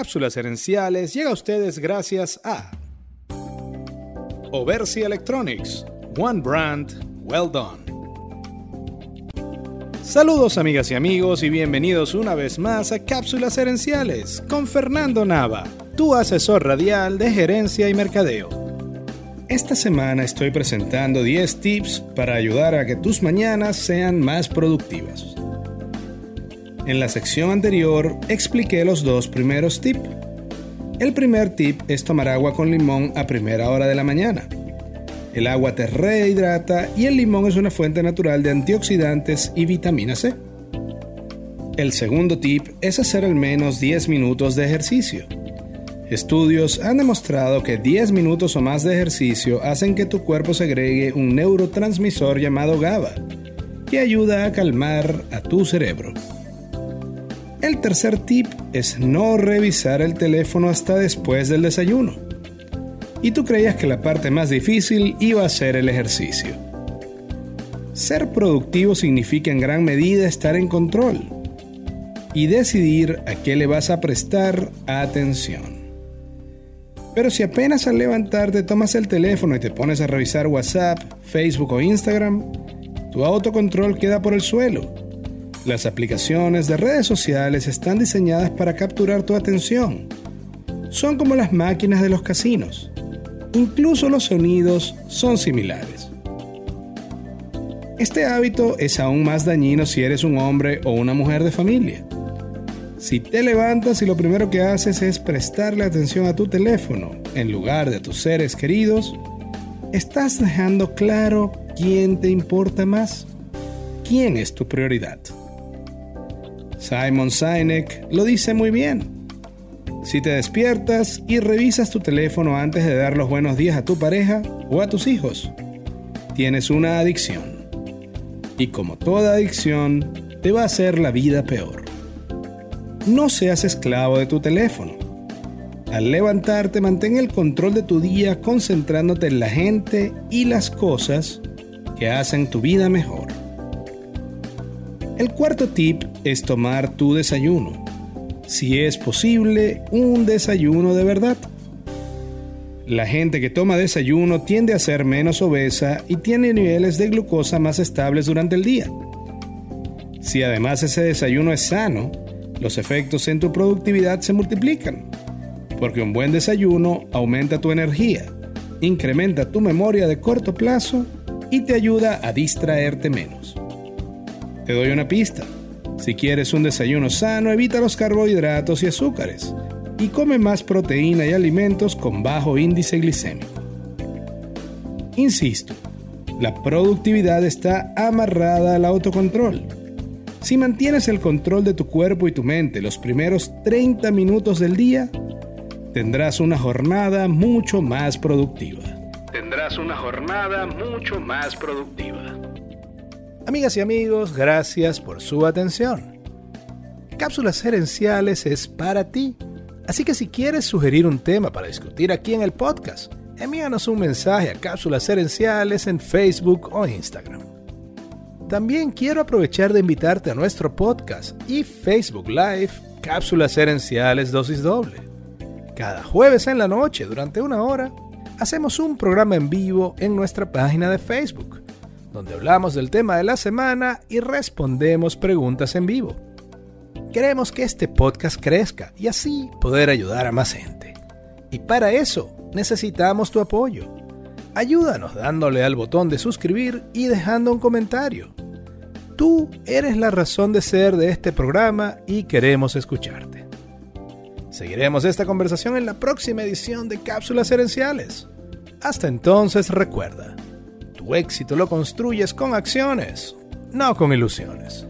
Cápsulas Herenciales llega a ustedes gracias a Oversi Electronics, One Brand, Well Done. Saludos amigas y amigos y bienvenidos una vez más a Cápsulas Herenciales con Fernando Nava, tu asesor radial de gerencia y mercadeo. Esta semana estoy presentando 10 tips para ayudar a que tus mañanas sean más productivas. En la sección anterior expliqué los dos primeros tips. El primer tip es tomar agua con limón a primera hora de la mañana. El agua te rehidrata y el limón es una fuente natural de antioxidantes y vitamina C. El segundo tip es hacer al menos 10 minutos de ejercicio. Estudios han demostrado que 10 minutos o más de ejercicio hacen que tu cuerpo segregue un neurotransmisor llamado GABA, que ayuda a calmar a tu cerebro. El tercer tip es no revisar el teléfono hasta después del desayuno. Y tú creías que la parte más difícil iba a ser el ejercicio. Ser productivo significa en gran medida estar en control y decidir a qué le vas a prestar atención. Pero si apenas al levantarte tomas el teléfono y te pones a revisar WhatsApp, Facebook o Instagram, tu autocontrol queda por el suelo las aplicaciones de redes sociales están diseñadas para capturar tu atención. Son como las máquinas de los casinos. Incluso los sonidos son similares. Este hábito es aún más dañino si eres un hombre o una mujer de familia. Si te levantas y lo primero que haces es prestarle atención a tu teléfono en lugar de tus seres queridos, estás dejando claro quién te importa más, quién es tu prioridad. Simon Sinek lo dice muy bien. Si te despiertas y revisas tu teléfono antes de dar los buenos días a tu pareja o a tus hijos, tienes una adicción. Y como toda adicción, te va a hacer la vida peor. No seas esclavo de tu teléfono. Al levantarte, mantén el control de tu día concentrándote en la gente y las cosas que hacen tu vida mejor. El cuarto tip es tomar tu desayuno. Si es posible, un desayuno de verdad. La gente que toma desayuno tiende a ser menos obesa y tiene niveles de glucosa más estables durante el día. Si además ese desayuno es sano, los efectos en tu productividad se multiplican, porque un buen desayuno aumenta tu energía, incrementa tu memoria de corto plazo y te ayuda a distraerte menos. Te doy una pista. Si quieres un desayuno sano, evita los carbohidratos y azúcares y come más proteína y alimentos con bajo índice glicémico. Insisto, la productividad está amarrada al autocontrol. Si mantienes el control de tu cuerpo y tu mente los primeros 30 minutos del día, tendrás una jornada mucho más productiva. Tendrás una jornada mucho más productiva. Amigas y amigos, gracias por su atención. Cápsulas Herenciales es para ti, así que si quieres sugerir un tema para discutir aquí en el podcast, envíanos un mensaje a Cápsulas Herenciales en Facebook o Instagram. También quiero aprovechar de invitarte a nuestro podcast y Facebook Live Cápsulas Herenciales Dosis Doble. Cada jueves en la noche, durante una hora, hacemos un programa en vivo en nuestra página de Facebook donde hablamos del tema de la semana y respondemos preguntas en vivo. Queremos que este podcast crezca y así poder ayudar a más gente. Y para eso necesitamos tu apoyo. Ayúdanos dándole al botón de suscribir y dejando un comentario. Tú eres la razón de ser de este programa y queremos escucharte. Seguiremos esta conversación en la próxima edición de Cápsulas Herenciales. Hasta entonces recuerda, tu éxito lo construyes con acciones, no con ilusiones.